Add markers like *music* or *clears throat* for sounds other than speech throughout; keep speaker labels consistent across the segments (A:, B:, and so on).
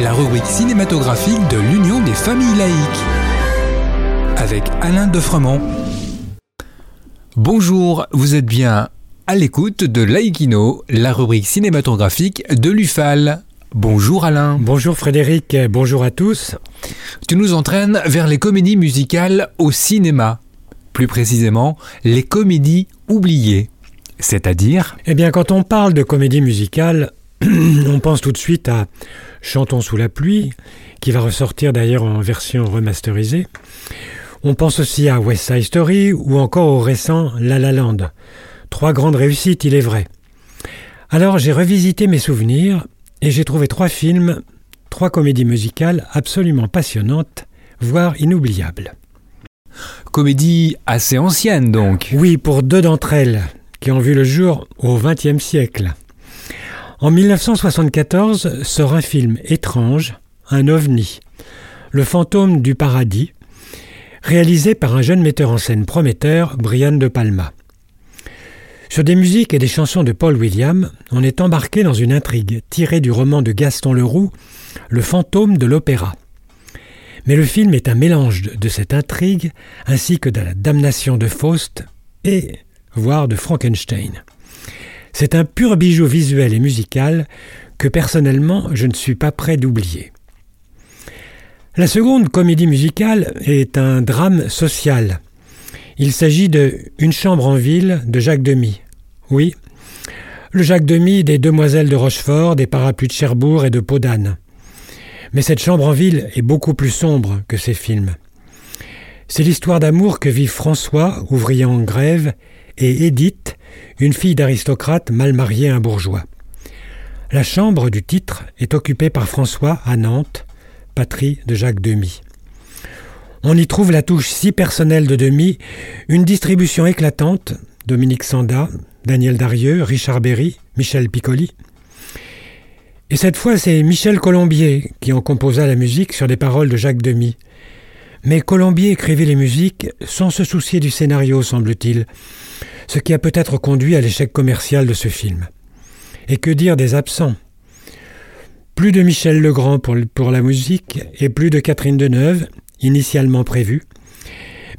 A: La rubrique cinématographique de l'Union des familles laïques. Avec Alain Defremont. Bonjour, vous êtes bien à l'écoute de Laïkino, la rubrique cinématographique de l'UFAL. Bonjour Alain.
B: Bonjour Frédéric, bonjour à tous.
A: Tu nous entraînes vers les comédies musicales au cinéma. Plus précisément, les comédies oubliées. C'est-à-dire?
B: Eh bien, quand on parle de comédie musicale, *clears throat* on pense tout de suite à Chantons sous la pluie, qui va ressortir d'ailleurs en version remasterisée. On pense aussi à West Side Story ou encore au récent La La Land. Trois grandes réussites, il est vrai. Alors j'ai revisité mes souvenirs et j'ai trouvé trois films, trois comédies musicales absolument passionnantes, voire inoubliables.
A: Comédie assez ancienne donc.
B: Oui, pour deux d'entre elles, qui ont vu le jour au XXe siècle. En 1974 sort un film étrange, un ovni, Le fantôme du paradis, réalisé par un jeune metteur en scène prometteur, Brian De Palma. Sur des musiques et des chansons de Paul William, on est embarqué dans une intrigue tirée du roman de Gaston Leroux, Le fantôme de l'opéra. Mais le film est un mélange de cette intrigue ainsi que de la damnation de Faust et voire de Frankenstein. C'est un pur bijou visuel et musical que personnellement je ne suis pas prêt d'oublier. La seconde comédie musicale est un drame social. Il s'agit de Une chambre en ville de Jacques Demy. Oui, le Jacques Demy des Demoiselles de Rochefort, des Parapluies de Cherbourg et de Podane. Mais cette chambre en ville est beaucoup plus sombre que ces films. C'est l'histoire d'amour que vivent François, ouvrier en grève, et Édith, une fille d'aristocrate mal mariée à un bourgeois. La chambre du titre est occupée par François à Nantes, patrie de Jacques Demy. On y trouve la touche si personnelle de Demy, une distribution éclatante, Dominique Sanda, Daniel Darieux, Richard Berry, Michel Piccoli. Et cette fois, c'est Michel Colombier qui en composa la musique sur des paroles de Jacques Demy. Mais Colombier écrivait les musiques sans se soucier du scénario, semble-t-il, ce qui a peut-être conduit à l'échec commercial de ce film. Et que dire des absents? Plus de Michel Legrand pour, la musique et plus de Catherine Deneuve, initialement prévue,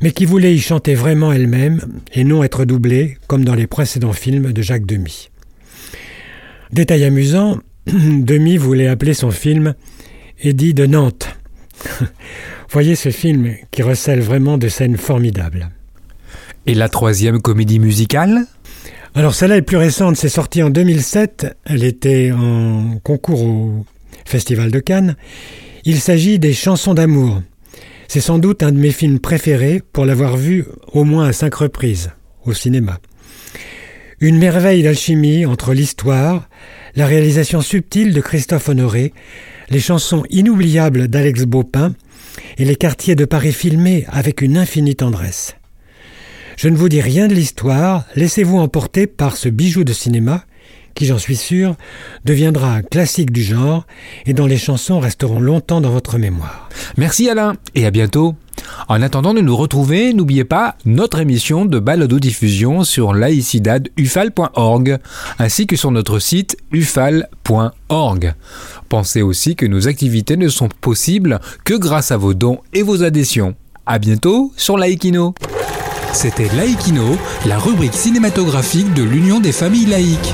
B: mais qui voulait y chanter vraiment elle-même et non être doublée comme dans les précédents films de Jacques Demy. Détail amusant, *clears throat* Demy voulait appeler son film Eddie de Nantes. *laughs* Voyez ce film qui recèle vraiment de scènes formidables.
A: Et la troisième comédie musicale?
B: Alors celle-là est plus récente, c'est sorti en 2007, elle était en concours au Festival de Cannes. Il s'agit des Chansons d'amour. C'est sans doute un de mes films préférés pour l'avoir vu au moins à cinq reprises au cinéma. Une merveille d'alchimie entre l'histoire, la réalisation subtile de Christophe Honoré, les chansons inoubliables d'Alex Baupin et les quartiers de Paris filmés avec une infinie tendresse. Je ne vous dis rien de l'histoire, laissez-vous emporter par ce bijou de cinéma qui, j'en suis sûr, deviendra un classique du genre et dont les chansons resteront longtemps dans votre mémoire.
A: Merci Alain et à bientôt. En attendant de nous retrouver, n'oubliez pas notre émission de balado-diffusion sur laicidadufal.org ainsi que sur notre site ufal.org. Pensez aussi que nos activités ne sont possibles que grâce à vos dons et vos adhésions. À bientôt sur Laïkino. C'était Laïkino, la rubrique cinématographique de l'Union des familles laïques.